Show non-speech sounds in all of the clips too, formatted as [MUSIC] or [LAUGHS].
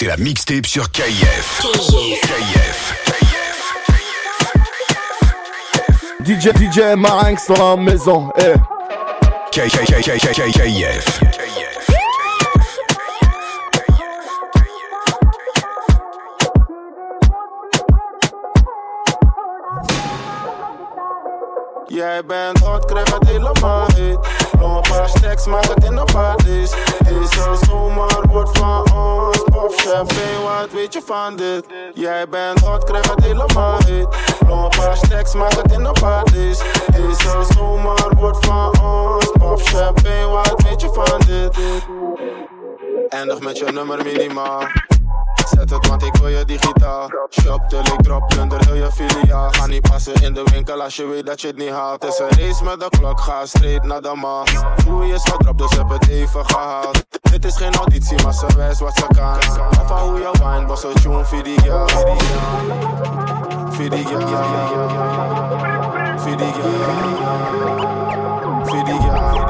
C'est la mixtape sur KIF. KIF. DJ DJ Marinx dans la maison. Eh. KIF. Jij bent hot, krijg het helemaal heet. Een paar stacks, maak het in de parties. Deze zomer wordt van ons. Pop champagne, wat weet je van dit? Jij bent hot, krijg het helemaal heet. Nog een paar stacks, maak het in de parties. Deze zomer wordt van ons. Pop champagne, wat weet je van dit? Eindig met je nummer minimaal. Zet het, want ik wil je digitaal. Shop till ik drop, plunder heel je filiaal. Ga niet passen in de winkel als je weet dat je het niet haalt. Het is een race met de klok, ga straight naar de maan. Doe is wat drop, dus heb het even gehaald. Dit is geen auditie, maar ze wijst wat ze kan. Of hoe je wine, boss een tune, video. Video. Video.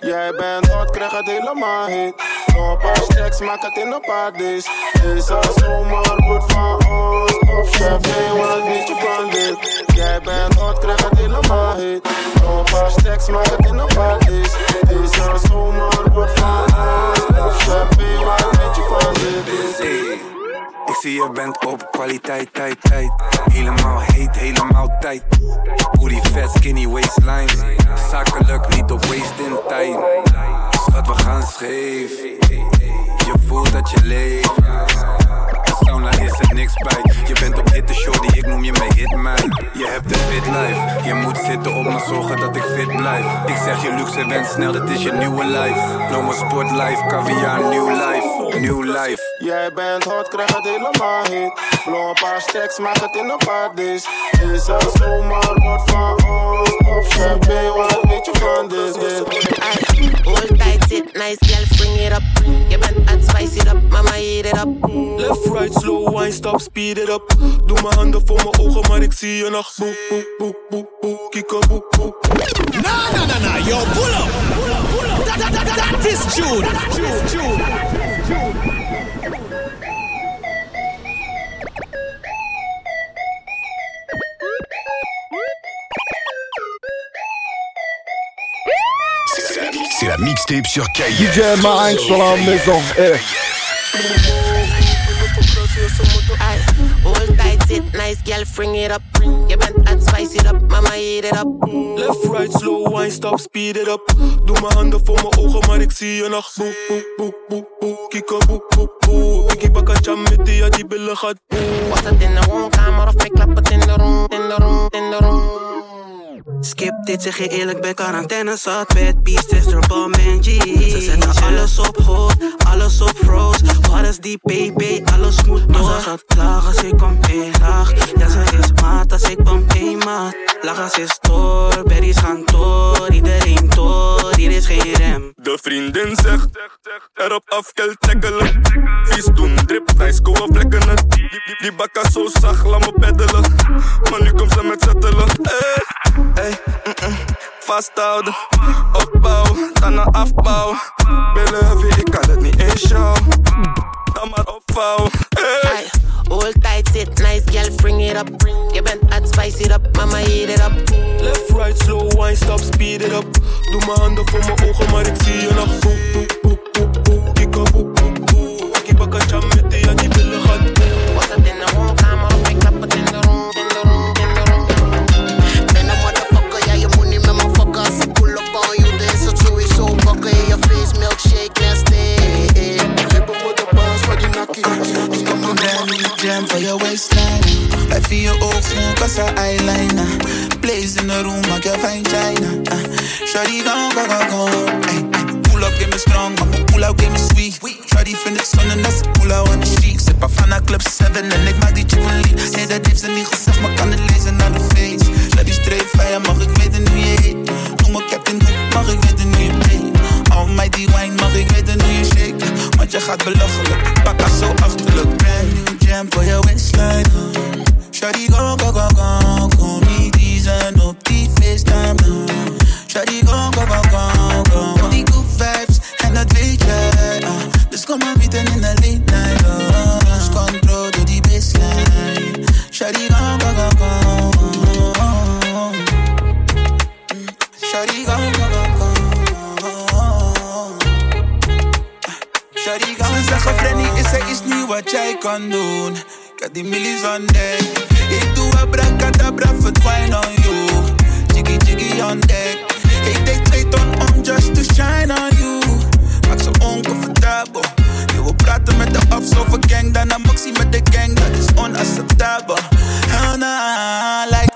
Jij bent hot, krijg het helemaal heet. Nog een paar stacks, maak het in de parties. Deze zomer wordt van ons. Of champagne, wat weet je van dit? Jij bent hot, krijg het helemaal heet. Nog een paar stacks, maak het in de parties. Deze zomer wordt van ons. Of champagne, wat weet je bent op kwaliteit, tijd, tijd. Helemaal heet, helemaal tijd. Booty fat, skinny waistline. Zakelijk, niet op waste in tijd. Schat, we gaan scheef. Je voelt dat je leeft. Sauna is er niks bij. Je bent op hit de show die ik noem je mijn hitman. Je hebt een fit life. Je moet zitten op me zorgen dat ik fit blijf. Ik zeg je luxe wens snel, dat is je nieuwe life. Blow sport life, caviar, new life. New life. Jij bent hot, krijg het helemaal heet. Blow een paar stacks, maak het in de parties. Deze zomer wordt van ons. Of champagne, wat weet je van dit? Hold tight, sit nice, girl, bring it up. Je bent hot, spice it up, mama, eat it up. Left, right, slow, wine, stop, speed it up. Doe mijn handen voor mijn ogen, maar ik zie je nog. Boe, boe, boe, boe, boe, kiko, boe, boe. Nah, nah, nah, nah, yo, pull up. That, is June. June, June. C'est la mixtape sur KIF. DJ Marinx dans la maison. Eh. Nice, girl, bring it up. Je bent hot, spice it up, mama, eat it up. Left, right, slow, wine, stop, speed it up. Doe mijn handen voor mijn ogen, maar ik zie je nog. Boe, boe, boe, boe, boe, kiko, boe, boe, boe. Biggie bakka jam met die, ja, die billen gaat boe. Was het in de woonkamer of ik klap het in de room, in de room, in de room. Skip dit, zeg je eerlijk, bij quarantaine. Zat Bad beast, extra bomb en G Ze zetten alles op hold, alles op froze. Is die baby, alles moet door Maar ze gaat laag als ik kom één laag Ja, ze is maat als ik kom één maat. Laag als is door, berries gaan door. Iedereen door, hier is geen rem De vriendin zegt, erop af, kel tackelen. Vies doen, drip, nice, komen vlekken het. Die, die, bakka zo zacht, laat me peddelen. Maar nu komt ze met settelen. Hey, hey, mm-mm. Vasthouden, opbouwen, dan afbouwen. Billen ik kan het niet eens show. Dan maar opvouwen. Hey. Hold tight, sit nice, girl, bring it up. Je bent hot, spice it up, mama, eat it up. Left, right, slow, wine, stop, speed it up. Doe mijn handen voor mijn ogen, maar ik zie je nog. Boe, boe, boe, boe, boe, kiko, boe, boe, boe. Wakkie bakka jam met die, ja, die jam voor je waistline. Blijf in je ogen, kassa eyeliner. Blaze in de room, maak je fijn China. Uh, Shawty gone, go, go, Pull up, give me strong, mama pull out, give me sweet. Shawty vind het zonne, dat ze pull out on the sheet. Sip af aan Club 7 en ik maak die chick van dat heeft ze niet gezegd, maar kan het lezen aan de face. Shawty streef vijand, mag ik weten hoe je heet. Noem me Captain Hook, mag ik weten hoe je heet. All my D-wine, mag ik weten hoe je shake. want je gaat belachelijk. Pak haar zo achterlijk. Brand new jam voor je waistline. Oh. Shawty gon, gon, gon, gon. call me kiezen op die FaceTime nou. Shawty gon, gon, gon, gon, gon. Kom die good vibes en dat weet jij. Uh. Ah, dus kom maar meeten in de late night. Oh. Lose control door die baseline. Shawty Shari, ga me zeggen, Frenny, is er iets nieuws wat jij kan doen? Ik heb die millies on deck. Ik doe abracadabra, verdwijn on you. Jiggy, jiggy on deck. Ik deed twee ton om just to shine on you. Maak ze oncomfortabel. Je wil praten met de ups over gang, daarna moxie met de gang. Dat is onacceptabel. Hell nah, like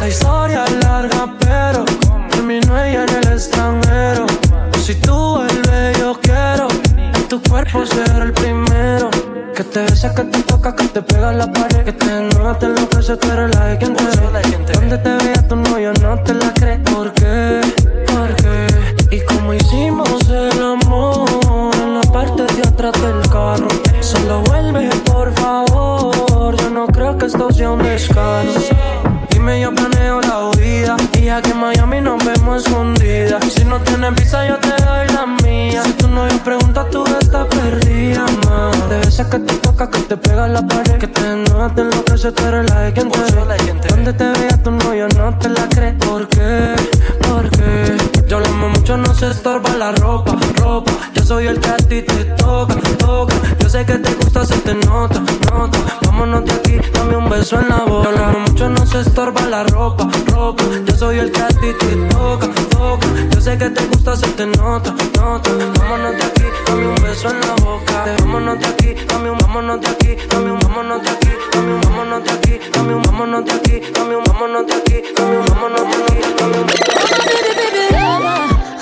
La historia es larga, pero terminó ella en el extranjero. Si tú vuelves, yo quiero en tu cuerpo ser el primero. Que te besa, que te toca, que te pega en la pared. Que te enoja, te enloquece, tú eres la de quien te ve. Donde te vea tu novio, no te la crees. ¿Por qué? ¿Por qué? Y como hicimos el amor en la parte de atrás del carro. Solo vuelve, por favor. Yo no creo que esto sea un descanso. Yo planeo la huida. Y aquí en Miami nos vemos escondidas. Si no tienes visa, yo te doy la mía. Si tu novio pregunta, tú estás perdida, ma. Te besa que te toca, que te pega en la pared. Que te enoja, te enloquece, tú eres la de quien te ve. Donde te vea tu novio, no te la crees. ¿Por qué? ¿Por qué? Yo hablamos mucho, no se estorba la ropa, ropa. Yo soy el que a ti te toca, toca. Yo sé que te gusta, se te nota, nota. Vámonos de aquí, dame un beso en la boca. Yo hablamos mucho, no se estorba la ropa, ropa. Yo soy el que a ti te toca, toca. Yo sé que te gusta, se te nota, nota. Vámonos de aquí, dame un beso en la boca. Vámonos de aquí, dame un vámonos de aquí, dame un vámonos de aquí, dame un vámonos de aquí, dame un vámonos de aquí, dame un vámonos de aquí, dame un vámonos de aquí, dame un ma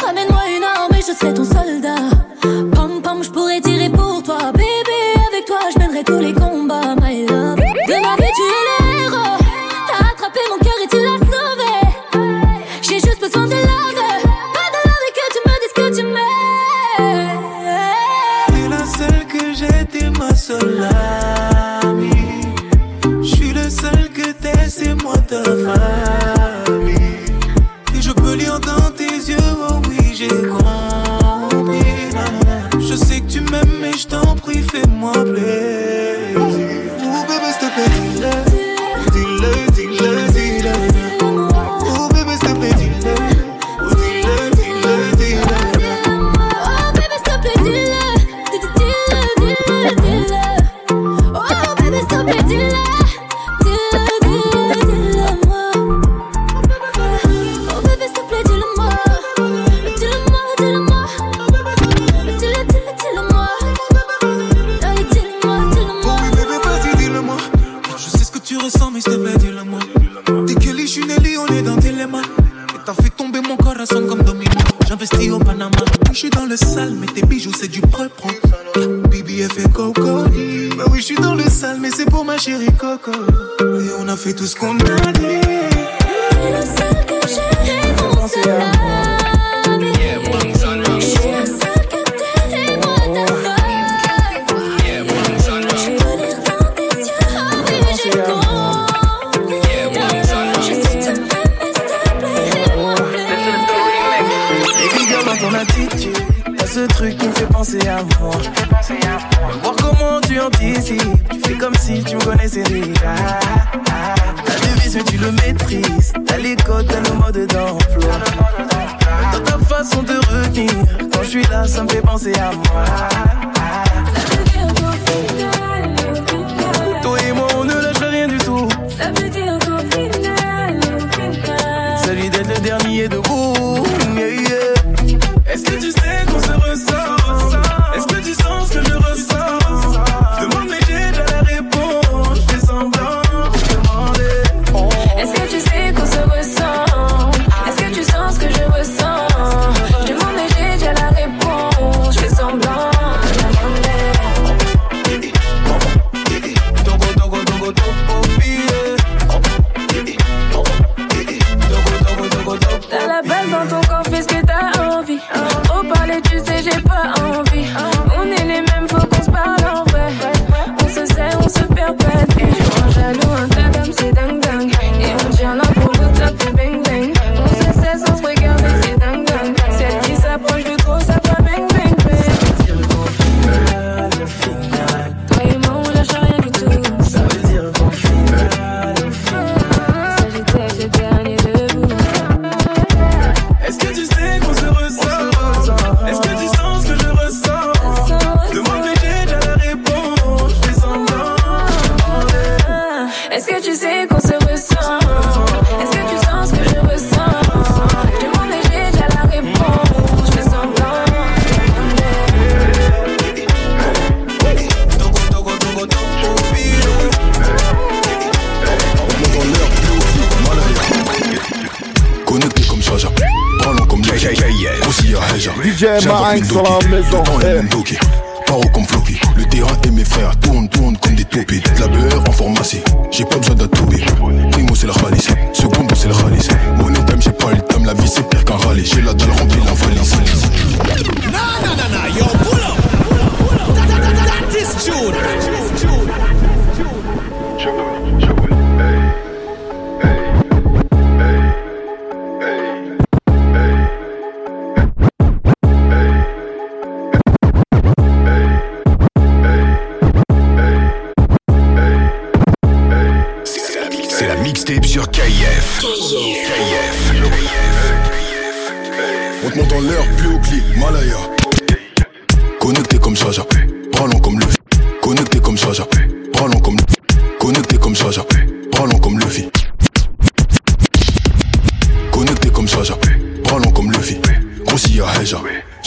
Ramène-moi une arme et je serai ton soldat. Pam, pam, je pourrais tirer pour toi. Bébé, avec toi, je mènerai tous les combats, my love. De ma vie, tu es l'héros. T'as attrapé mon cœur et tu l'as sauvé. J'ai juste besoin de lave. Pas de et que tu me dises que tu m'aimes. Tu es la seule que j'ai, t'es ma seule amie. Je suis la que t'aies, c'est moi ta femme. Je sais que tu m'aimes, mais je t'en prie, fais-moi plaisir.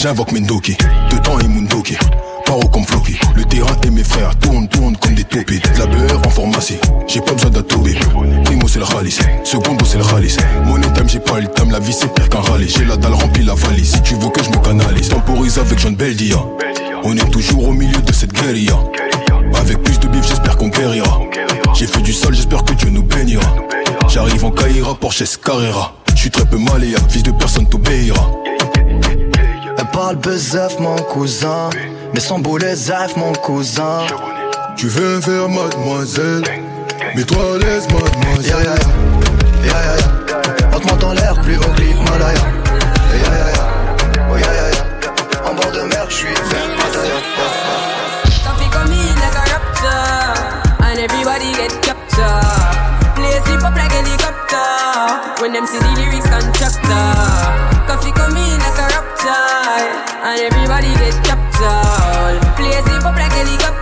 J'invoque Mendoki, dedans et Mundoki. Paro comme Floki, le terrain et mes frères tournent, tournent comme des. De la beurre en pharmacie, j'ai pas besoin d'atouber. Primo c'est le ralice, secondo c'est le ralice. Money time, j'ai pas le time, la vie c'est pire qu'un rallye. J'ai la dalle remplie la valise, si tu veux que je me canalise. Temporise avec John Beldia. On est toujours au milieu de cette guérilla. Avec plus de bif, j'espère qu'on guérira. J'ai fait du sale, j'espère que Dieu nous bénira. J'arrive en Caïra, Porsche Carrera. J'suis très peu maléa, fils de personne t'obéira. Elle parle bezef mon cousin. Mais sans boulet zaf mon cousin. Tu veux faire mademoiselle. Mais toi à l'aise mademoiselle. Ya ya ya Ya ya ya On te monte en l'air plus haut que l'Himalaya Ya ya ya Oh ya ya En bord de mer vert a raptor, and everybody get captured. Play sleep up like helicopter when them see the lyrics constructor. Coffee come in like a raptor, and everybody get captured. Play sleep up like helicopter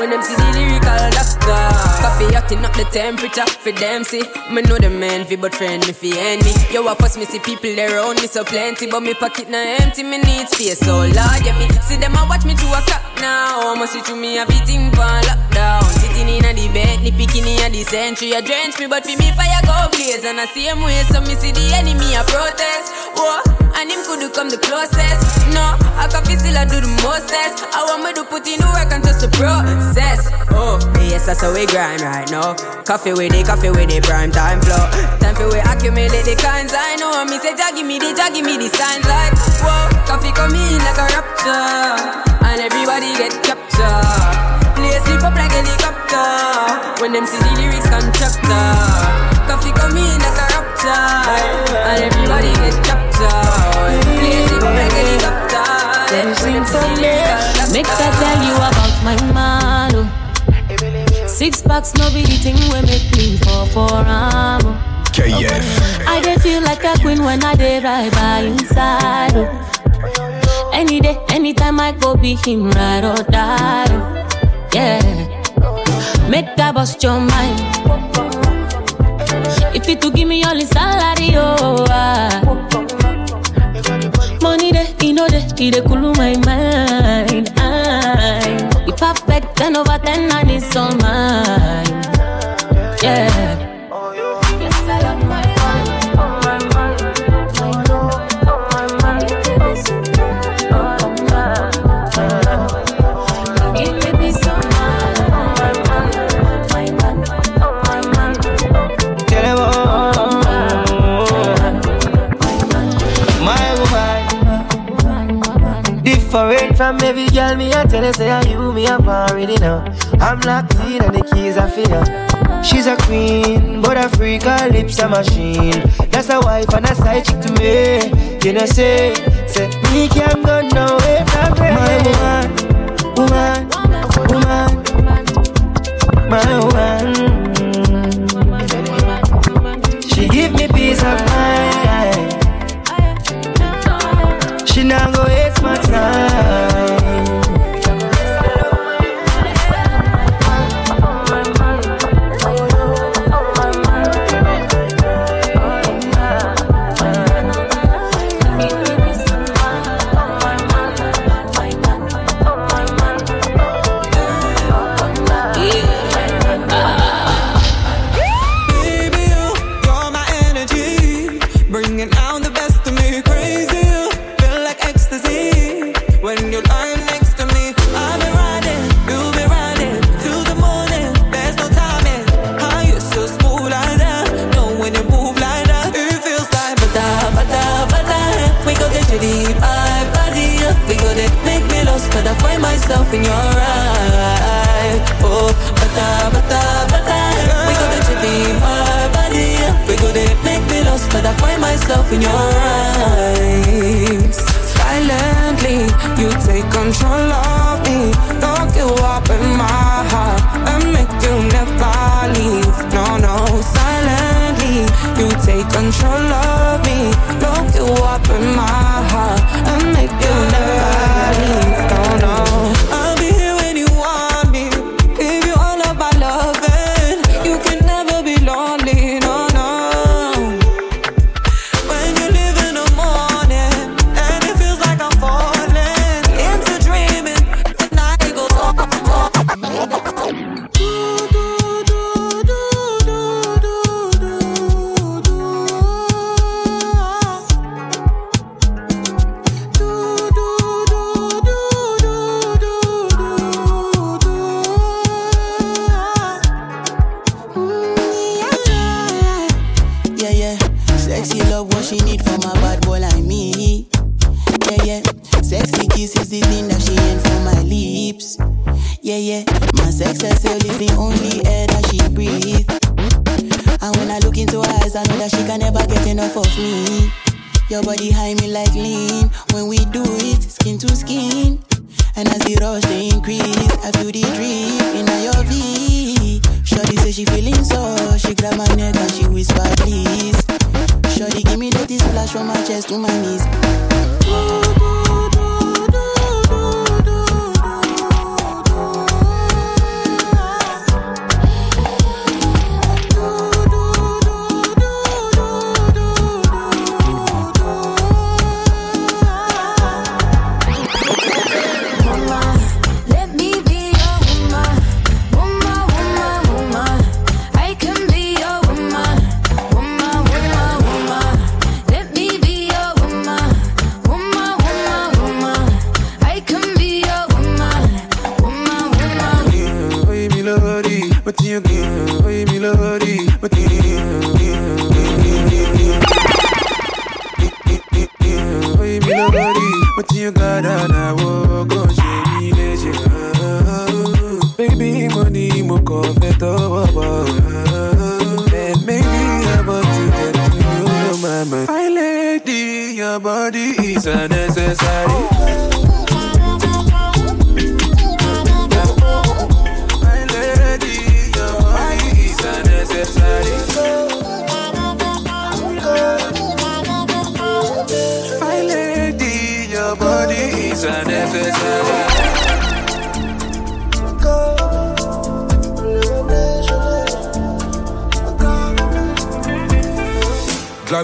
when them see the lyrical doctor. Koffee hotting up the temperature for them see. Me know them envy, but friend me fi enemy. Yo, I first me see people around me so plenty, but me pocket na empty. Me need space, so Lord, yeah me see them a watch me to a clock now. Must see me beating pan lockdown. Sitting in a the bed, ni picking in a the century. A drench me, but for me fire go blaze. And I same way, so me see the enemy a protest. Whoa, and him could come the closest. No, I can feel still I do the mostest. I want me to put in the work and just the process. Oh, yes, that's how we grind right now. Koffee with it, Koffee with it, prime time flow. Time for we accumulate the kinds I know. Me say, Jah give me the, Jah give me the signs like, whoa, Koffee come in like a rapture. And everybody get captured. Play sleep up like helicopter. When them see the lyrics constructor. Koffee come in like a rapture. And everybody get captured. Make I tell you about my man. oh. Six packs no be the thing we make me for for am. oh. KF. I dey feel like a queen when I dey ride by inside. oh. Any day, anytime I go be him ride or die. oh. Yeah, make that bust your mind. If it to give me all his salary, oh. ah. Money dey, he know he dey cool my mind. I, he perfect, ten over ten, and it's all mine. Different from every girl, me I tell her say I you me up already now. I'm locked in and the keys are for. She's a queen, but a freak, her lips a machine. That's a wife and a side chick to me. You know say, say me can't go nowhere from her.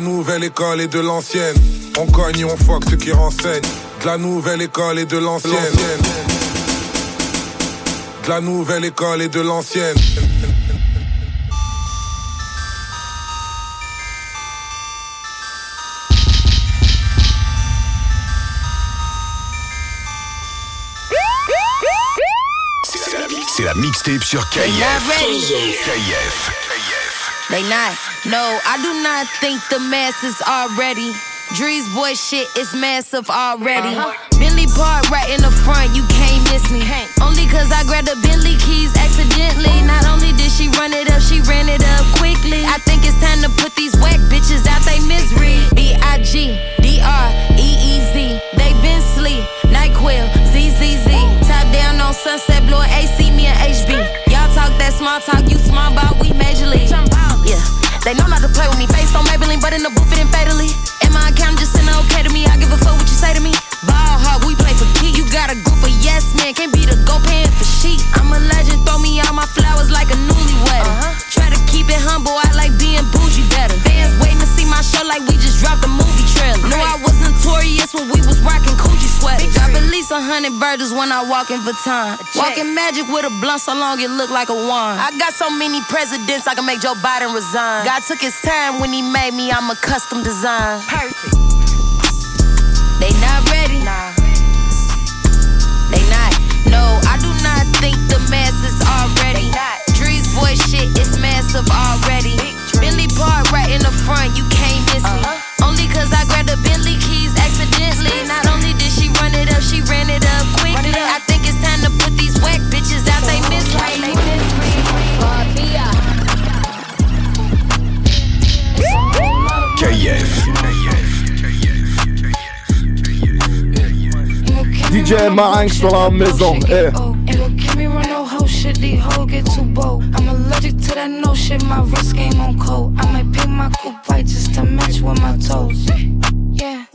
la nouvelle école et de l'ancienne. On cogne on foque ceux qui renseignent. De la nouvelle école et de l'ancienne. De la nouvelle école et de l'ancienne. C'est la mixtape sur KF. KF. They not. No, I do not think the masses already. Dree's boy shit is massive already. Uh-huh. Bentley park right in the front, you can't miss me. Hey. Only cause I grabbed the Bentley keys accidentally. Not only did she run it up, she ran it up quickly. I think it's time to put these whack bitches out they misery. B I G D R E E Z. They been sleep. NyQuil, ZZZ. Top down on sunset, blowing AC, me and HB talk, that small talk. You small ball, we major league. Yeah, they know not to play with me. Face on Maybelline, but in the booth it ain't fatally. In my account, just send okay to me. I give a fuck what you say to me. Ball hard, we play for key. You got a group of yes men, can't be the go pan for sheet. I'm a legend, throw me all my flowers like a newlywed. Uh-huh. Try to keep it humble, I like being bougie better. Fans waiting to see my show like we just dropped a movie really. Knew I was notorious when we was rocking coochie sweat. Drop at least a hundred virgins when I walk in Vuitton. Walking magic with a blunt so long it look like a wand. I got so many presidents I can make Joe Biden resign. God took his time when he made me. I'm a custom design. Perfect. They not ready. Nah. They not. No, I do not think the masses are ready. Dree's voice shit is massive already. Billy Part right in the front, you can't miss. Uh-huh cause I grabbed the Bentley keys accidentally. Not only did she run it up, she ran it up quickly. I think it's time to put these whack bitches out, they miss me. KF. DJ Marinx dans la maison. Eh. These hoes get too bold. I'm allergic to that no shit, my wrist game on cold. I might paint my coupe white just to match with my toes. Yeah.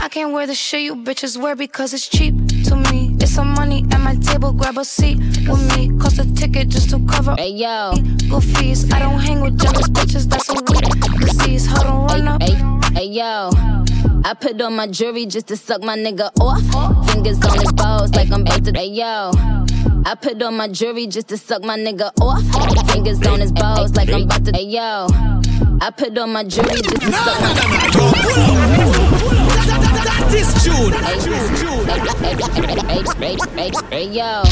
I can't wear the shit you bitches wear because it's cheap to me. It's some money at my table, grab a seat with me. Cost a ticket just to cover. Hey yo, go fees. I don't hang with jealous bitches, that's a weird disease. Hold on, run up. hey, hey yo. I put on my jewelry just to suck my nigga off. Fingers on his balls like I'm about to. Hey yo. I put on my jewelry just to suck my nigga off. Fingers on his balls like I'm about to. Hey yo. I put on my jewelry just to suck my This June. Hey, hey, hey, hey, yo.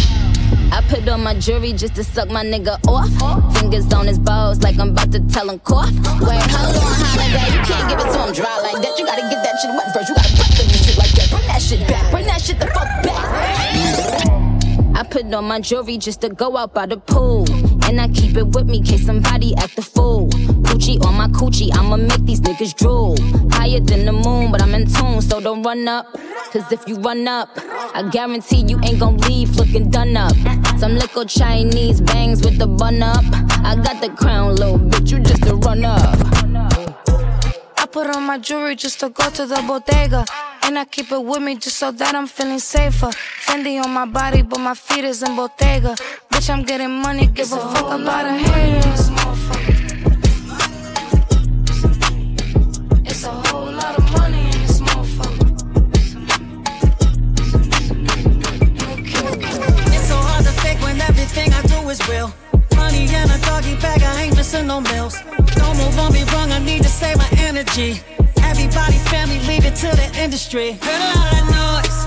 I put on my jewelry just to suck my nigga off. Fingers on his balls like I'm about to tell him cough. Wait, hold on, holiday. You can't give it to him dry like that. You gotta get that shit wet first. You gotta put the shit like that. Bring that shit back. Bring that shit the fuck back. I put on my jewelry just to go out by the pool. And I keep it with me case somebody act the fool. Coochie on my coochie, I'ma make these niggas drool. Higher than the moon, but I'm in tune, so don't run up. Cause if you run up, I guarantee you ain't gon' leave looking done up. Some little Chinese bangs with the bun up. I got the crown, little bitch, you just a run up. I put on my jewelry just to go to the bodega. And I keep it with me just so that I'm feeling safer. Fendi on my body, but my feet is in Bottega. Bitch, I'm getting money, give a fuck about a haters. It's a whole lot of money in this motherfucker. It's so hard to fake when everything I do is real. Money in a doggy bag, I ain't missing no meals. Don't move on me wrong, I need to save my energy. Everybody, family, leave it to the industry. Heard a lot of noise,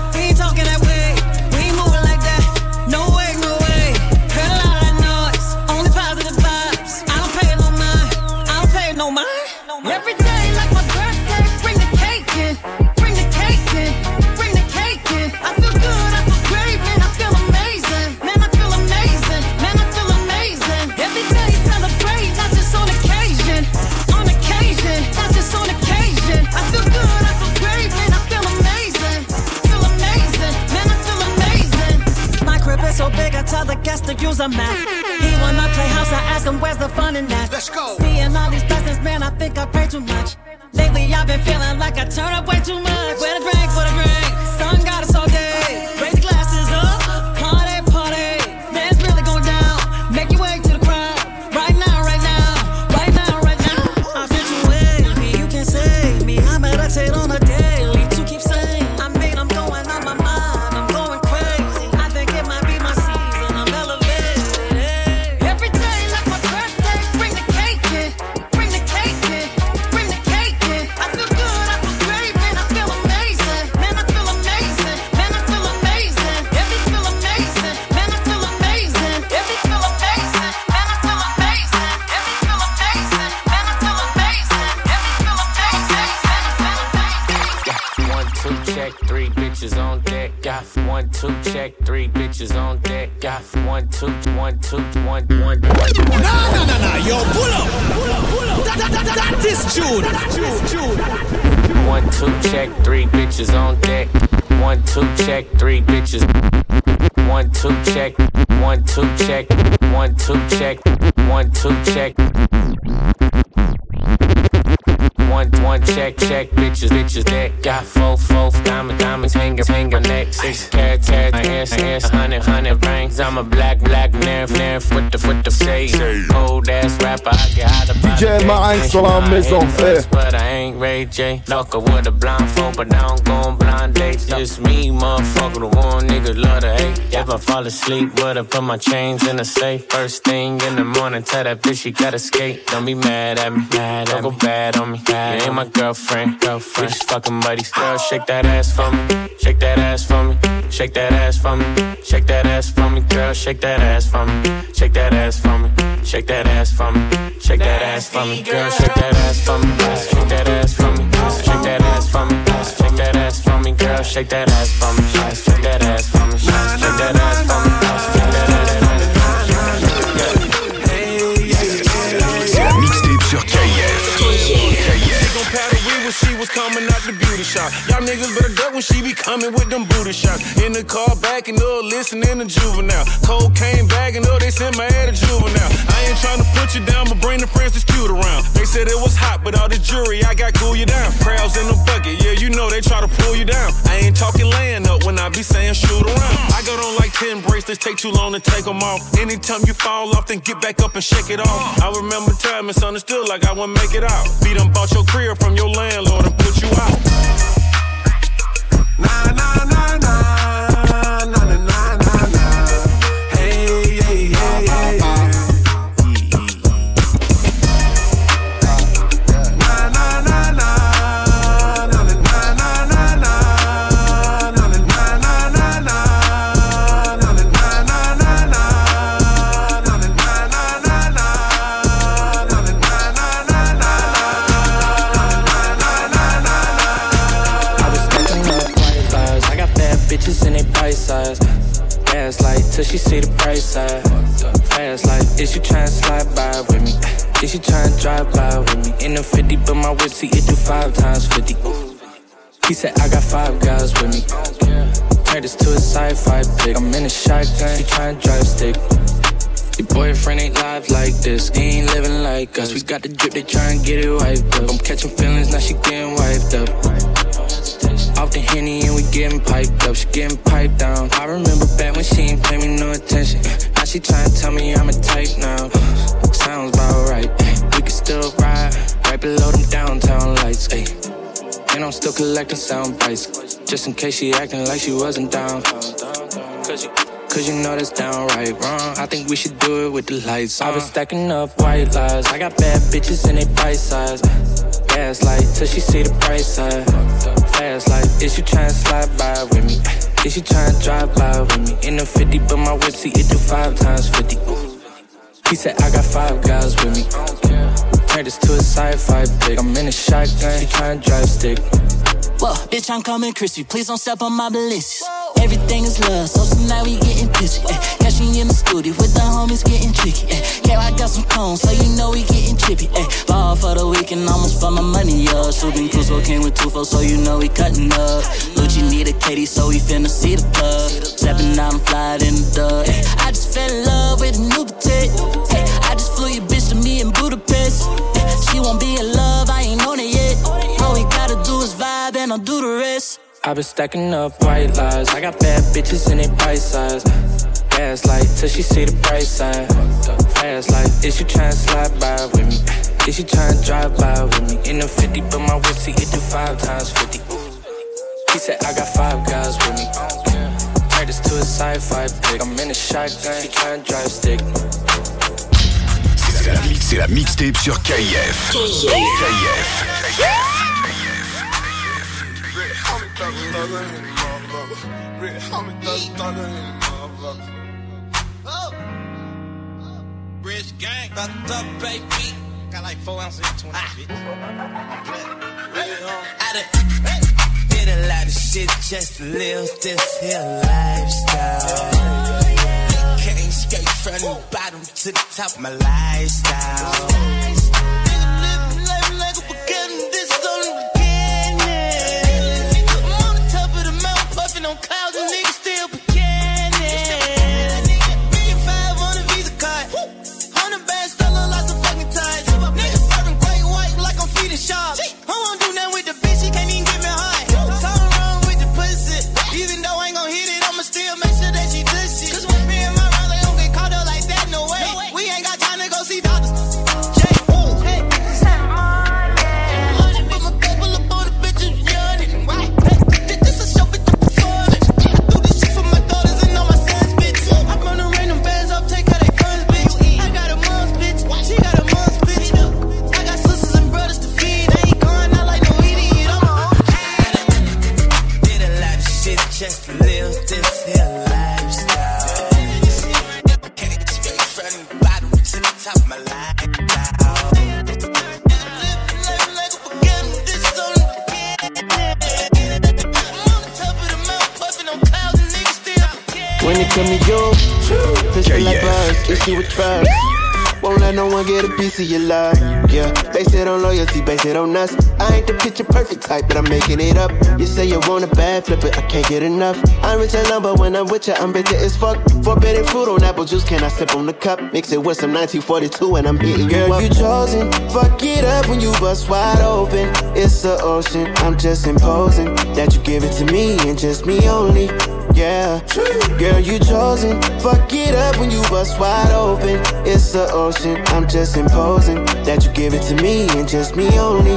three bitches on deck. One, two, check, three bitches. One, two, check. One, two, check. One, two, check. One, two, check. Check, check, bitches, bitches that got four, four, diamond, diamonds, hanging, hanging neck, six carat, carat, my hands, hands, hundred, hundred rings. I'm a black, black, nerf, nerf, with the, with the shade. Cold ass rapper, I get out of DJ Marinx sur la maison. Eh. But I ain't like Ray J. Fuck her with a blindfold, but I don't go on blind dates. Just me, motherfucker, the one nigga love to hate. If I fall asleep, but I put my chains in the safe. First thing in the morning, tell that bitch she gotta skate. Don't be mad at me, mad don't go bad on me. Bad you ain't my girlfriend, girlfriend. We just fucking buddies. Girl, shake that ass for me, shake that ass for me, shake that ass for me, shake that ass for me, girl, shake that ass for me, shake that ass for me, shake that ass for me, shake that ass for me, girl, shake that ass for me, shake that ass for me, shake that ass for me, shake that ass for me, girl, shake that ass for me, shake that ass for me, shake that ass for me, shake that ass for me. When she was coming out the beauty shop. Y'all niggas better duck when she be coming with them booty shots. In the car backing up, listening to juvenile. Cocaine bagging up, they sent my head to juvenile. I ain't trying to put you down, but bring the that's cute around. They said it was hot, but all the jury, I got cool you down. Crowds in the bucket, yeah, you know they try to pull you down. I ain't talking laying up when I be saying shoot around. I got on like 10 bracelets, take too long to take them off. Anytime you fall off, then get back up and shake it off. I remember time misunderstood like I wouldn't make it out. Be done bought your career from your landlord and put you out. Nah, nah, nah, nah, till she see the price tag. Fast like, is she tryna slide by with me? Is she tryna drive by with me? In the 50, but my whip see it do five times 50. He said I got five guys with me. Turned this to a sci-fi pick. I'm in a shotgun, he tryna drive stick. Your boyfriend ain't live like this. He ain't living like us. We got the drip, they tryna get it wiped up. I'm catching feelings, now she getting wiped up. Off the henny and we getting piped up. She getting piped down. I remember back when she ain't pay me no attention. Now she tryna tell me I'm a type now. Sounds about right. We can still ride right below them downtown lights. Ay. And I'm still collecting sound bites. Just in case she acting like she wasn't down. Cause you, cause you know that's downright wrong. I think we should do it with the lights on. I was stacking up white lies. I got bad bitches and they bite size. Gas light till she see the price tag. Fast like, is she to slide by with me? Is she to drive by with me? In the 50, but my whip see it do five times 50. He said I got five guys with me. Turn this to a sci-fi pick. I'm in a shotgun, she he to drive stick. Whoa, bitch, I'm coming crispy. Please don't step on my ballistics. Everything is love, so tonight we getting pissy. Eh. Catch in the studio with the homies getting tricky. Eh. Yeah, I got some cones, so you know we getting chippy. Eh. Ball for the weekend, almost for my money up. Shooting Crusoe came with two so you know we cutting up. Lucci need a Katie, so we finna see the plug. Stepping out, I'm flying in the dub. Eh. I just fell in love with a new potato. Hey, I just flew your bitch to me in Budapest. Eh. She won't be in love, I ain't on it vibe I'll do the rest. I been stacking up white lies. I got bad bitches in they bite size. Gas light till she see the price tag. Fast like, is she tryna slide by with me? Is she tryna drive by with me? In the 50, but my whip see it do five times 50. He said I got five guys with me. Turned this to a sci-fi pick. I'm in a shotgun, he tryna drive stick. C'est la, mix- c'est la mixtape sur KF. KF. Rich gang, backed up, baby. Got like four ounces of 20, ah. bitch. I done did a lot of shit just to live this here lifestyle. Came straight from the bottom to the top my lifestyle. Type, but I'm making it up. You say you want a bad, flip it, I can't get enough. I'm rich and lumber when I'm with you, I'm bitter as fuck. Forbidden fruit on apple juice, can I sip on the cup? Mix it with some 1942 and I'm hitting Girl, you up. you chosen, fuck it up when you bust wide open. It's the ocean, I'm just imposing that you give it to me and just me only yeah. Girl, you chosen. Fuck it up when you bust wide open. It's the ocean. I'm just imposing that you give it to me and just me only.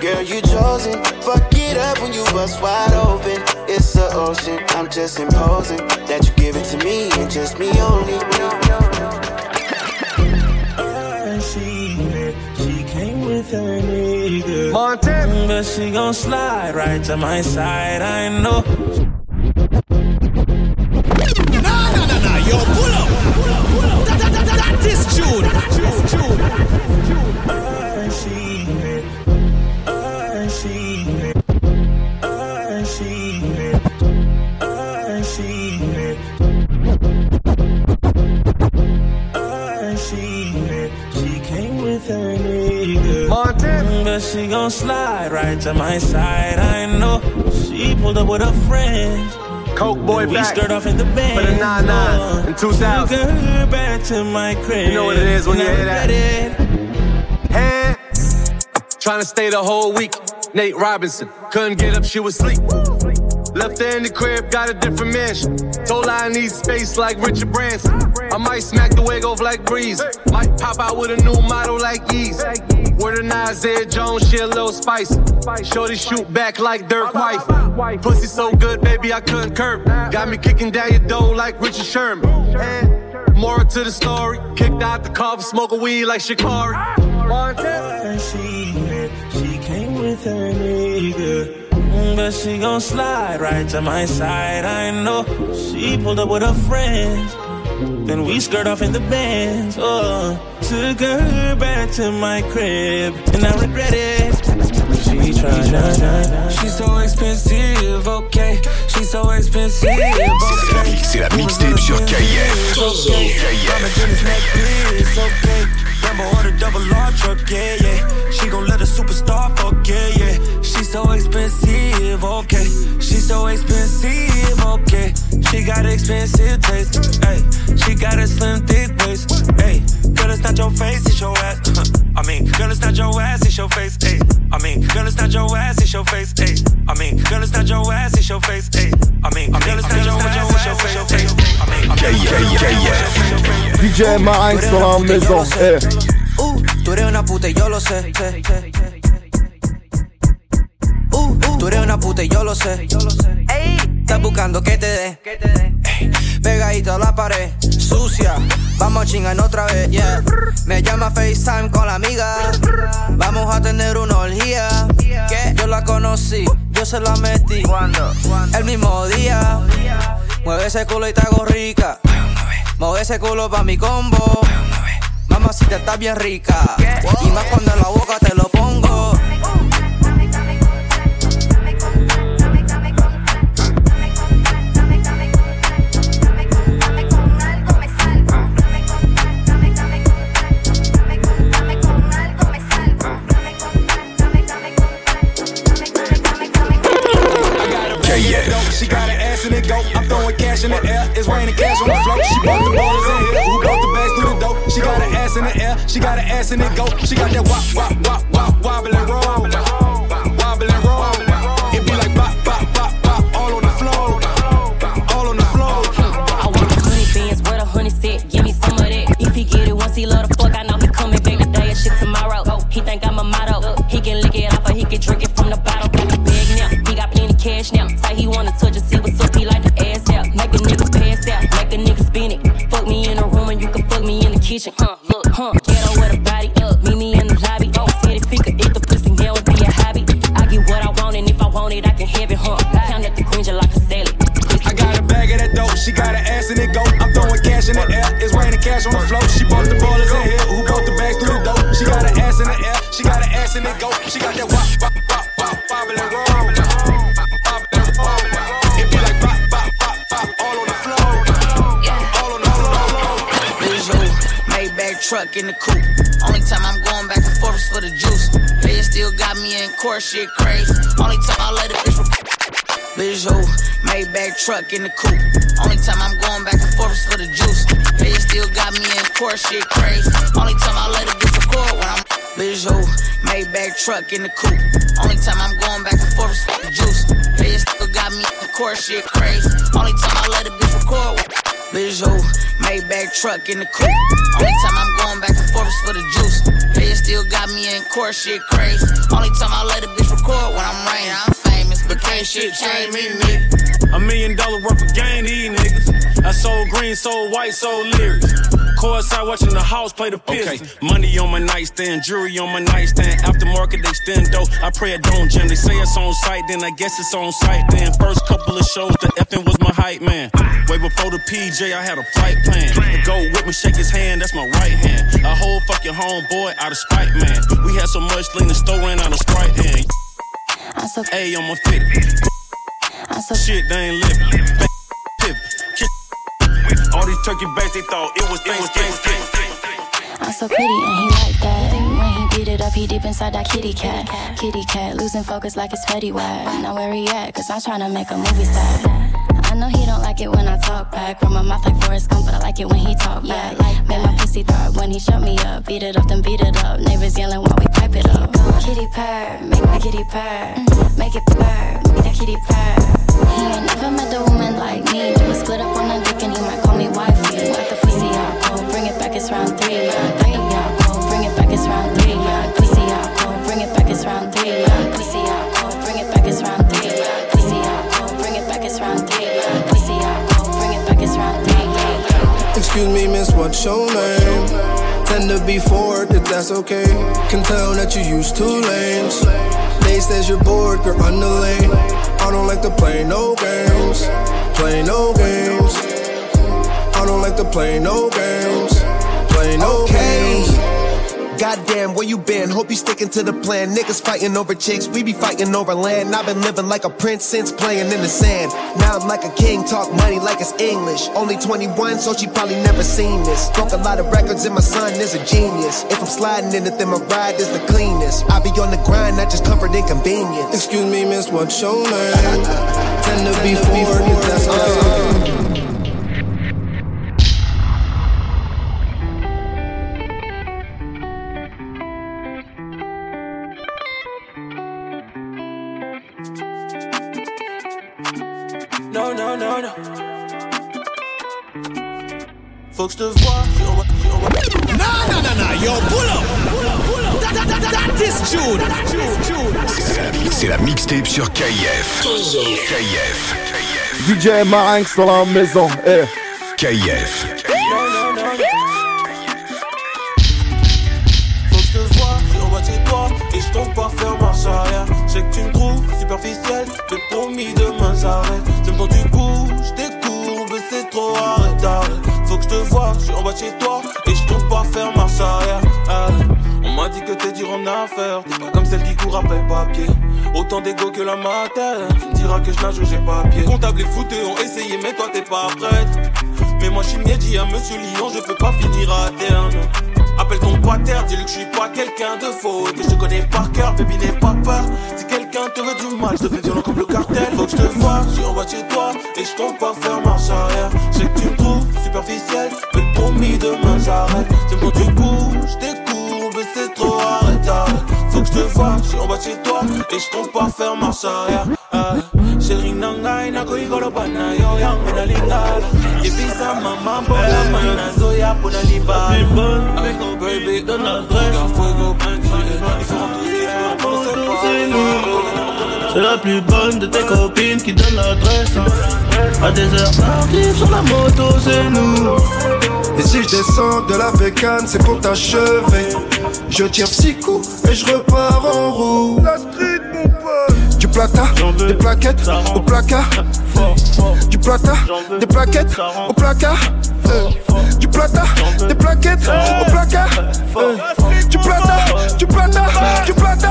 Girl, you chosen. Fuck it up when you bust wide open. It's the ocean. I'm just imposing that you give it to me and just me only. She came with her nigga. Montana. But she gon' slide right to my side, I know. Gon' slide right to my side, I know. She pulled up with her friends. Coke boy we back. skirt off in the band. For the 9-9 in 2000. Took her back to my crib. You know what it is when you and hear that. Hand. Trying to stay the whole week. Nate Robinson. Couldn't get up, she was asleep. Left her in the crib, got a different mansion. Told her I need space like Richard Branson. I might smack the wig off like Breeze. Might pop out with a new model like Yeez. Word to Isaiah Jones, she a little spicy. Shorty shoot back like Dirk White. Pussy so good, baby, I couldn't curb. Got me kicking down your door like Richard Sherman. And Moral to the story, kicked out the car for smoking weed like Shikari. I see it. She came with her nigga. Mm, But she gon' slide right to my side, I know. She pulled up with her friends. Then we skirt off in the bands. Oh, took her back to my crib, and I regret it. She tried. She's so expensive, okay. She's so expensive, okay. C'est la mixtape sur KF. It's okay. Lambo or the double R truck, yeah, yeah. She gon' let a superstar fuck, yeah, yeah. So expensive, okay. She's so expensive, okay. She got expensive taste, hey. She got a slim thick waist, hey. Girl, it's not your face, it's your ass. I mean, girl, it's not your ass, it's your face, hey. I mean, girl, it's not your ass, it's your face, hey. I mean, girl, it's not your ass, it's your face, hey. I mean, girl, it's not your ass, it's your face, hey. DJ Marinx dans la maison. Eh. Tú eres una puta y yo lo sé. Uh, una puta y yo lo sé. Ey, estás buscando que te dé. Pegadito a la pared, sucia. Vamos a chingar otra vez, yeah. Me llama FaceTime con la amiga. Vamos a tener una orgía. Que yo la conocí, yo se la metí. ¿Cuándo? El mismo día. Mueve ese culo y te hago rica. Mueve ese culo pa' mi combo. Mamacita está bien rica. Y más cuando en la boca te lo pongo. It go. I'm throwing cash in the air. It's raining cash on the floor. She bought the ballers in here. Who brought the bags through the door? She got an ass in the air. She got an ass in it go. She got that wop wop wop wop wobble and roll. In the coupe. Only time I'm going back and forth is for the juice. They still got me in court, shit crazy. Only time I let a bitch. Bitch, Visual, Maybach truck in the coupe. Only time I'm going back and forth is for the juice. They still got me in court, shit crazy. Only time I let a bitch record when I'm visual, Maybach truck in the coupe. Only time I'm going back and forth is for the juice. They still got me in court, shit crazy. Only time I let a bitch record. When- Visual, Maybach truck in the coupe. Only time I'm going back and forth is for the juice. They still got me in court, shit crazy. Only time I let a bitch record when I'm raining. I'm famous, but can't shit change me, nigga. A million dollar worth of game, these niggas. I sold green, sold white, sold lyrics. Courtside watching the house play the Pistons. Money on my nightstand, jewelry on my nightstand. Aftermarket though I pray it don't jam. They say it's on site, then I guess it's on site. Then first couple of shows, the effing was my hype man. Before the PJ, I had a flight plan. To go with me, shake his hand, that's my right hand. A whole fucking homeboy out of spite, man. We had so much lean, the store ran out of sprite hand. A on my fit. Shit, they ain't living. Pivot. All these turkey backs, they thought it was Thanksgiving. I'm so pretty and he like that. When he beat it up, he deep inside that kitty cat. Kitty cat, losing focus like it's Fetty Wap. Now where he at? Cause I'm trying to make a movie star. I know he don't like it when I talk back. Run my mouth like Forrest Gump, but I like it when he talk back. Make my pussy throb when he shut me up. Beat it up, then beat it up. Neighbors yelling while we pipe it up. Kitty purr, make my kitty purr. Mm-hmm. Make it purr, make that kitty purr. He ain't never met a woman like me. Do a split up on a dick and he might call me wifey. Like the pussy all cold, bring it back, it's round three. Yeah, three, yeah, cold, bring it back, it's round three. Yeah, pussy all cold, bring it back, it's round three. Yeah, me, miss, what's your name? Tend to be forward, if that's okay. Can tell that you use two lanes. They says you're bored, you're on the lane. I don't like to play no games. Play no games. I don't like to play no games. Play no games. Goddamn, where you been? Hope you sticking to the plan. Niggas fighting over chicks, we be fighting over land. I've been living like a prince since playing in the sand. Now I'm like a king, talk money like it's English. Only 21, so she probably never seen this. Broke a lot of records, and my son is a genius. If I'm sliding in it, then my ride is the cleanest. I be on the grind, not just comfort and convenience. Excuse me, miss, what's your name? Tend to be forward, that's okay. Non, non, non, non. Faut que je te vois, je suis nah, yo, pull up. That, that, that, that is June. C'est la, mixtape sur KF. KF. DJ Marinx dans la maison. Eh. KF. Faut que je te vois, je suis en mode chez toi Et je tombe pas faire marche arrière Je sais que tu me trouves? Superficiel Mais promis demain j'arrête. J'aime quand tu bouges, tes courbes C'est trop arrête, arrête Faut que je te vois, je suis en bas chez toi Et je tombe pas faire marche arrière. On m'a dit que t'es dur en affaires. T'es pas comme celle qui court après papier. Autant d'ego que la matière Tu me diras que je nage ou j'ai pas pied. Comptable et fouteux ont essayé mais toi t'es pas prête. Mais moi je suis à Monsieur Lyon Je peux pas finir à terme Appelle ton pater, dis-lui que je suis pas quelqu'un de faux. Que je te connais par cœur, baby n'aie pas peur. Si quelqu'un te veut du mal, je fais violent comme le cartel. Faut que je te vois, je suis en bas de chez toi. Et je compte pas faire marche arrière. Je sais que tu me trouves superficiel Mais promis demain j'arrête. J'aime quand tu bouges, courbes c'est trop arrête, Faut que je te vois, je suis en bas de chez toi. Et je compte pas faire marche arrière. Ah. Chérie nangai na koigolo bana yo yang na lingala Ibisa mama bola mana zoya pona liba Ah, Baby donne l'adresse Fuego C'est la plus bonne de tes copines qui donne l'adresse. À des heures tardives sur la moto, c'est nous. Et si je descends de la bécane, c'est pour t'achever. Je tire six coups et je repars en roue. La plata, des plaquettes au placard. Du plata, des plaquettes au placard. Du plata, des plaquettes au placard. Du plata, du plata, du plata.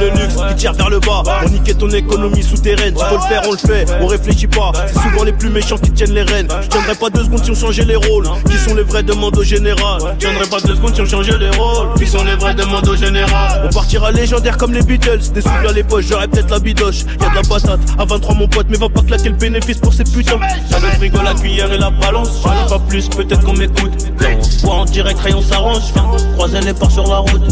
Le luxe qui tirent vers le bas. On niquer ton économie souterraine. Si faut le faire, on le fait. On réfléchit pas. C'est souvent les plus méchants qui tiennent les rênes. Je tiendrai pas deux secondes si on changeait les rôles. Qui sont les vrais demandes au général? Je tiendrai pas deux secondes si on changeait les rôles. Qui sont les vrais demandes au général? On partira légendaire comme les Beatles. Des souliers à les poches, j'aurais peut-être la bidoche. Y'a de la patate. À 23, mon pote, mais va pas claquer le bénéfice pour ces putains. Y'a le frigo, la cuillère et la balance. J'en ai pas plus, peut-être qu'on m'écoute. On en direct, rayon s'arrange. Croiser les ports sur la route.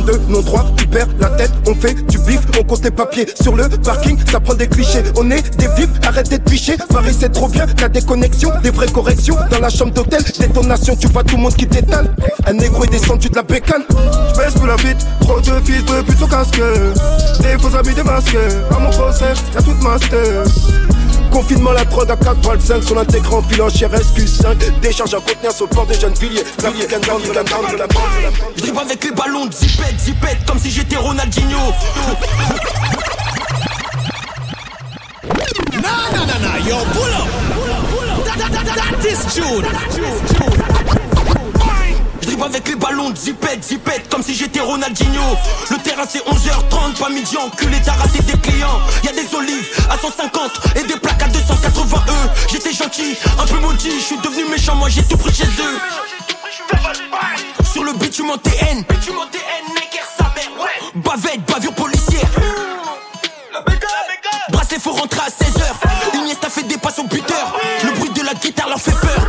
De non droit, tu perds la tête, on fait du bif, on compte les papiers sur le parking, ça prend des clichés, on est des vifs, arrête d'être piché, Paris c'est trop bien, la déconnexion, des vraies corrections, dans la chambre d'hôtel, détonation, tu vois tout le monde qui t'étale, un négro est descendu de la bécane, j'baisse pour la vite, trop de fils de pute au casque, des faux amis démasqués, à mon procès, y'a toute master. Confinement, la prod à 4 balles 5 sur l'intégrant filant chez SQ5 Décharge à contenir sur le port de jeunes down de la bande de la bande Je avec les ballons, zipette, zipette Comme si j'étais Ronaldinho. [LAUGHS] Nah, nah, nah, nah, yo, pull up. That, that, that, that is June. Je dribble avec les ballons, zipette, zipette Comme si j'étais Ronaldinho. Le terrain c'est 11h30, pas midi enculé T'as raté des clients. Y'a des olives à 150 Et des plaques à 280 E J'étais gentil, un peu maudit Je suis devenu méchant, moi j'ai tout pris chez eux. Sur le bitume en TN Bitume en TN, Necker sa mère, ouais. Bavette, bavure policière. Bracelet faut rentrer à 16h Iniesta fait des passes au buteur. Le bruit de la guitare leur fait peur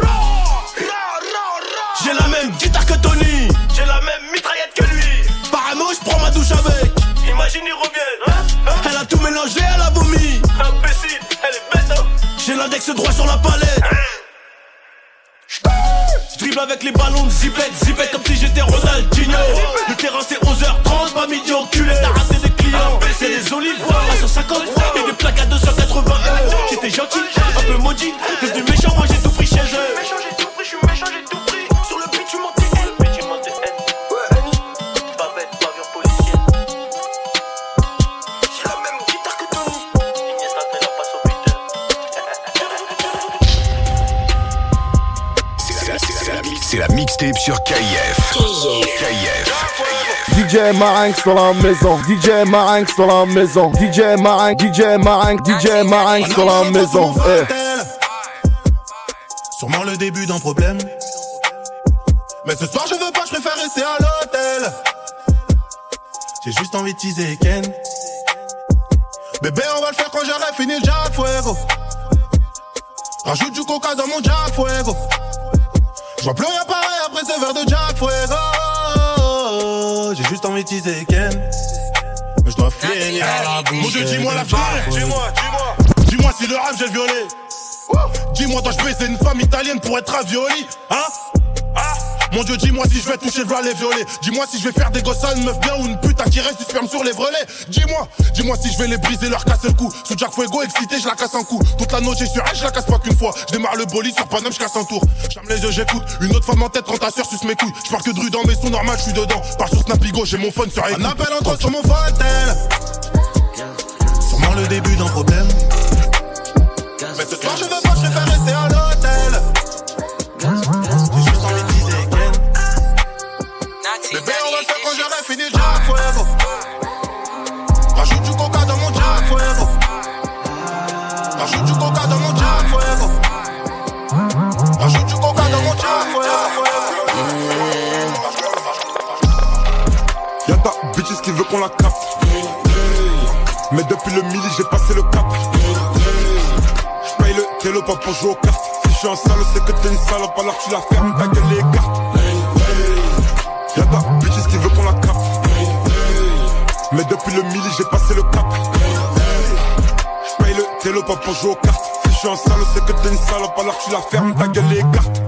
Imagine, ils reviennent. Hein? Elle a tout mélangé, elle a vomi. Imbécile, elle est bête. Hein J'ai l'index droit sur la palette. Je dribble avec les ballons de zipette, zipette comme si j'étais Ronaldinho. Le terrain c'est 11h30, pas midi enculé, t'as raté des clients. C'est des olives à 150 et des plaques à 280 J'étais gentil, un peu maudit, devenu méchant, moi j'ai tout pris chez eux. Mixtape sur KIF. KIF. DJ Marinx dans la maison, DJ Marinx dans la maison, DJ Marinx, DJ Marinx, DJ Marinx dans la maison. eh. Sûrement le début d'un problème. Mais ce soir je veux pas, je préfère rester à l'hôtel. J'ai juste envie de teaser Ken. Bébé, on va le faire quand j'aurai fini le Jack Fuego. Rajoute du coca dans mon Jack Fuego. Je vois plus rien pareil après ce verre de Jack Fuego. J'ai juste envie de teaser Ken. Mais je dois finir bouche. Mon Dieu, dis-moi la vérité. Dis-moi, dis-moi. Dis-moi si le rap j'ai violé. Dis-moi, toi, je baisser une femme italienne pour être ravioli. Hein? Ah Mon Dieu, dis-moi si je vais toucher le les violets. Dis-moi si je vais faire des gosses à une meuf bien ou une pute à qui reste du sperme sur les vrelets. Dis-moi, dis-moi si je vais les briser, leur casser le cou. Sous Jack Fuego, excité, je la casse un coup. Toute la note, j'ai sur elle, je la casse pas qu'une fois. Je démarre le bolide sur Paname, je casse un tour. J'aime les yeux, j'écoute. Une autre femme en tête quand ta soeur suce mes couilles. Je parle que de rue dans mes sons, normal, je suis dedans. Par sur Snapigo, j'ai mon phone sur écoute. Un appel entre sur mon Fontel. Sûrement le début d'un problème. Mais ce soir, je veux pas, je aux cartes. Si je suis un salaud, c'est que t'es une salope, alors tu la fermes, ta gueule les cartes. Y'a ta bitches qui veut qu'on la capte. Mais depuis le midi, j'ai passé le cap. J'paye le télo pas pour jouer aux cartes. Si je suis un salaud, c'est que t'es une salope, alors tu la fermes, ta gueule les cartes.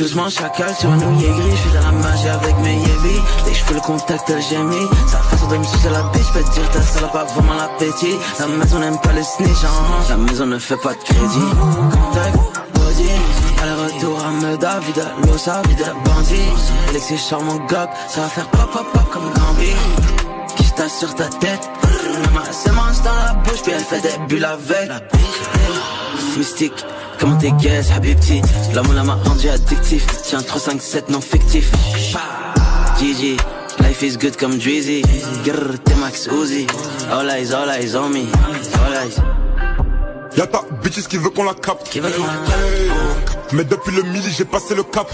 Doucement chacal, vois nous gris, je dans la magie avec mes yébis. Dès que je fais le contact, j'ai mis sa façon de me sucer la bitch, peux dire ta salope a vraiment l'appétit. La maison n'aime pas le snitch, hein. la maison ne fait pas de crédit. Contact, body, aller-retour à Meda, vida, losa, vida, bandit. Alexis charmant gog, ça va faire pop pop pop comme Gambi. Qui se sur ta tête, c'est mange dans la bouche, puis elle fait des bulles avec. Mystique. Comment t'es guess, Habibti L'amour m'a rendu addictif. Tiens 3, 5, 7 non fictif. GG Life is good comme Drizzy. Grrr, t'es Max Uzi. All eyes, all eyes on me. All eyes. Y'a ta bitches qui veut qu'on la capte. Mais depuis le midi j'ai passé le cap.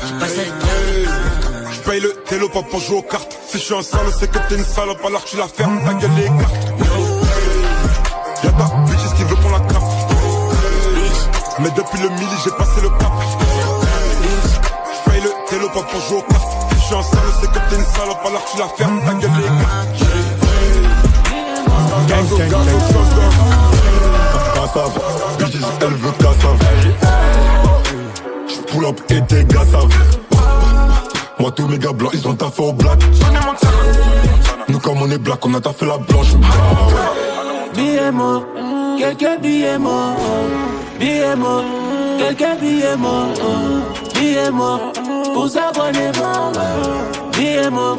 J'paye le télo pas pour jouer aux cartes. Si je suis un sale c'est que t'es une salope alors tu la fermes ta gueule les cartes mais depuis le midi, j'ai passé le cap. J'paye le télo pas pour jouer au cartes. Je suis un sale, c'est que t'es une salope, alors tu la fermes, ta gueule les gars. Gazo, gazo, Cassave, bitches, elle veut cassave. J'pull up et tes gars savent. Moi, tous mes gars blancs, ils ont taffé au black. Nous, comme on est black, on a taffé la blanche. Billets morts, quelques billets morts. Billet mort, quelqu'un billet mort, billet mort, pour s'abonner-moi. Billet mort,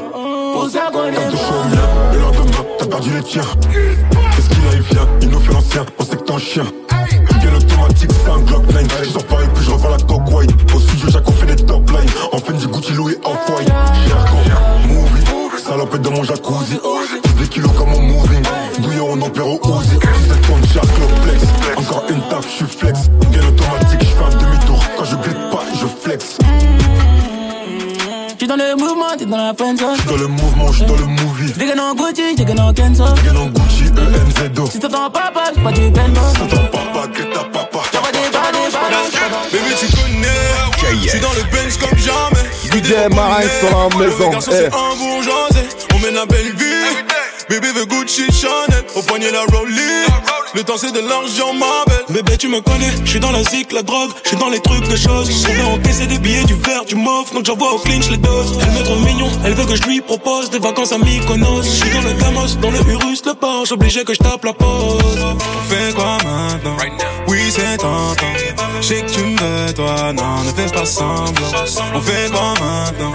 pour s'abonner-moi. Le lendemain, t'as perdu les tiens. Qu'est-ce qu'il a, il vient, il nous fait l'ancien, on sait que t'es un chien. Quel automatique, c'est un Glock 9. Je sors et puis je revois la coque white. Au studio, on fait des top lines. On fait du Gucci Louis off-white. Movie, salopette dans mon jacuzzi. Des kilos comme mon moving. Douillon, on opère au Uzi. 17 tonnes, Jack, Flex. Encore une taf, je suis flex. Quel automatique, je fais un demi-tour. Quand je glisse pas, je flex. J'suis dans le mouvement, t'es dans la friend zone. J'suis dans le mouvement, j'suis dans le movie. J'dégaine en Gucci, j'dégaine en Kenzo. J'dégaine en Gucci, ENZO. Si t'entends papa, j'suis pas du bendo. Si t'entends papa, que ta papa. T'as pas des badés, badés, Bébé, tu connais. J'suis dans le Benz comme jamais. DJ Marinx sur la maison. Les c'est un bourgeoisé. On mène la belle vie. Bébé veut Gucci Chanel, au poignet la Rollie. Le temps c'est de l'argent, ma belle. Bébé, tu me connais, je suis dans la zik, la drogue, je suis dans les trucs de choses. On veut encaisser des billets, du verre, du mauve, donc j'envoie au clinch les doses. Elle me trouve mignon, elle veut que je lui propose des vacances à Mykonos. Je suis dans le Camos, dans le Urus, le Porsche, obligé que je tape la pause. On fait quoi maintenant? Oui, c'est tentant. Je sais que tu me veux, toi, non, ne fais pas semblant. On fait quoi maintenant?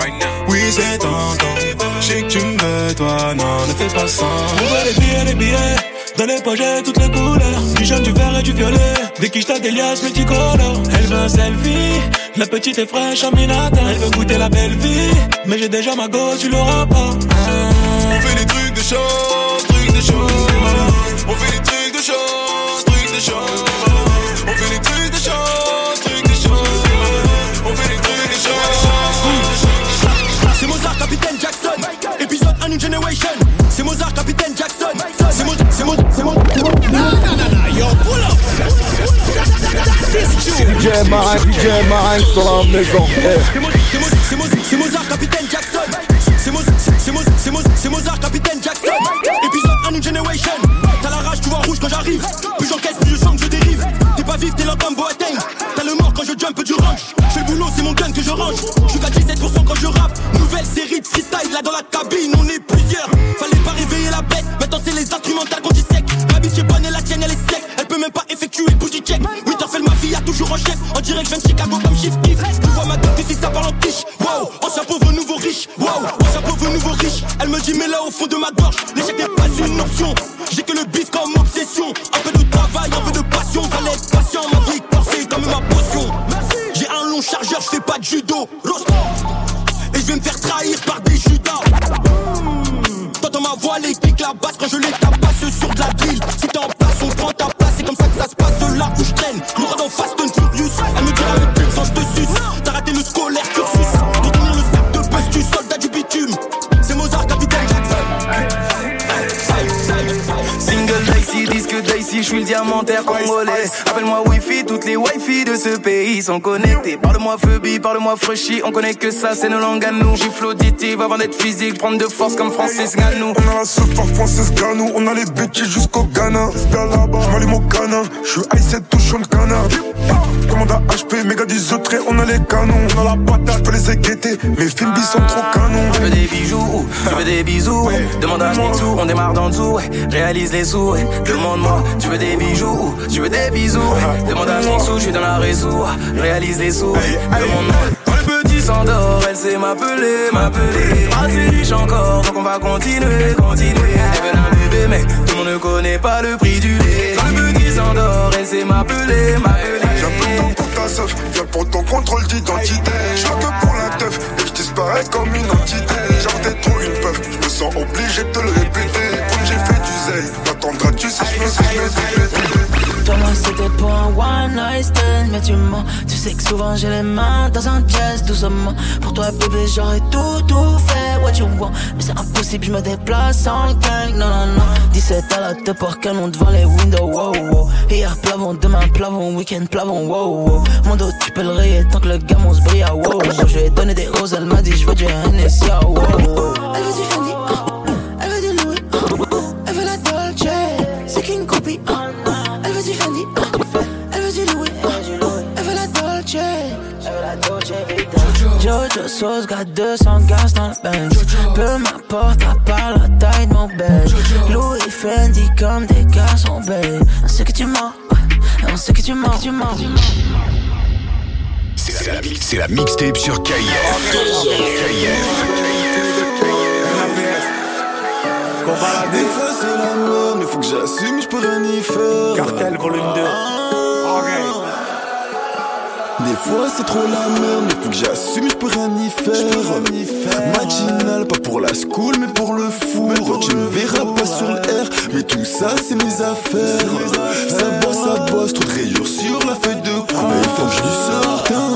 Oui, c'est tentant. Je sais que tu me veux, toi, non, ne fais pas semblant. On veut les billets, les billets. Dans les poches, toutes les couleurs. Du jaune, du vert et du violet. Des quiches, des liasses multicolores. Elle veut un selfie. La petite est fraîche, Aminata. Elle veut goûter la belle vie. Mais j'ai déjà ma go, tu l'auras pas. On fait des trucs de choses, trucs de choses. On fait des trucs de choses, trucs de choses. On fait des trucs Épisode 1 New Generation. C'est Mozart, Capitaine Jackson. C'est Mozart, c'est Mozart, c'est Mozart. Non, non, non, non, yo, pull up. DJ Marinx, DJ Marinx sur la maison. C'est Mozart, Capitaine Jackson. C'est Mozart, c'est Mozart, c'est Mozart, c'est Mozart, Capitaine Jackson. Épisode 1 New Generation. T'as la rage, tu vois rouge quand j'arrive. Plus j'encaisse, plus je sens que je dérive. T'es pas vif, t'es lent comme Boateng. T'as le mort quand je jump du range. J'fais le boulot, c'est mon gun que je range. J'suis qu'à 17% quand je rappe. Nouvelle série de freestyle là dans la cabine, on est plusieurs. Fallait pas réveiller la bête. Maintenant c'est les instrumentales qu'on sec. Ma bitch est bonne et la tienne elle est sec. Elle peut même pas effectuer le bougie check. Oui, t'as fait le mafia toujours en chef. En direct, je viens de Chicago comme Chief Keef. Tu vois ma tête ici, ça parle en quiche. Wow, ancien pauvre, nouveau riche. Wow, ancien pauvre, nouveau riche. Elle me dit, mais là au fond de ma gorge, l'échec n'est pas une option. J'ai que le bif comme obsession. La basse quand je les je congolais. Appelle-moi Wi-Fi, toutes les Wi-Fi de ce pays sont connectées. Parle-moi Phoebe, parle-moi Frushy, on connaît que ça, c'est nos langues à nous. Gifle auditive avant d'être physique, prendre de force comme Francis Ganou. On a la seule par Francis Ganou, on a les bêtises jusqu'au Ghana. là-bas, j'm'allume au canin, j'suis i7 touchant le canard. Commande à HP, méga 10 autres, on a les canons. On a la patate, j'peux les éguetter, mes films sont trop canons. Tu veux des bijoux, tu veux des bisous, demande à Nixou, on démarre dans dessous, réalise les sous, demande-moi, tu veux des bijoux, tu veux des bisous, demande à Nixou, j'suis dans la réseau, réalise les sous, demande-moi. Le petit s'endort, elle sait m'appeler, m'appeler. Assez riche encore, donc on va continuer, continuer. Elle un bébé, mais tout le monde ne connaît pas le prix du lait. Le petit s'endort, elle sait m'appeler, m'appeler. J'ai pour ta soif, viens pour ton contrôle d'identité. Je que pour la teuf, et je disparais comme une entité. Genre t'es trop une peuf, je me sens obligé de te le répéter. M'attendras-tu si je me suis toi moi c'était pour un one night stand. Mais tu mens, tu sais que souvent j'ai les mains dans un jazz doucement. Pour toi bébé j'aurais tout tout fait. What you want? Mais c'est impossible je me déplace en gang. Non non non. 17 à la te pour canon devant les windows wow wow. Hier plavon, demain plavon, week-end plavon wow wow. Mon dos tu peux le rayer tant que le gamin se brille wow, wow. Je lui ai donné des roses elle m'a dit je veux du NSI wow, wow. Elle veut du Fendi Jojo Sauce got 200 gaz dans le bench. Peu m'importe à part la taille de mon bed Louis Fendi comme des garçons belles. On sait que tu mens, on sait que tu mens, tu mens c'est la, c'est la mixtape sur KIF. Des fois c'est la merde, mais faut que j'assume, je peux rien y faire. Cartel volume 2. Des fois c'est trop la merde, mais faut que j'assume, je peux rien y faire. Matinal, pas pour la school, mais pour le four. tu me verras pas sur l'air, mais tout ça c'est mes affaires. Ça bosse, ça bosse, trop de rayures sur la feuille de cour. Il faut que je lui sorte un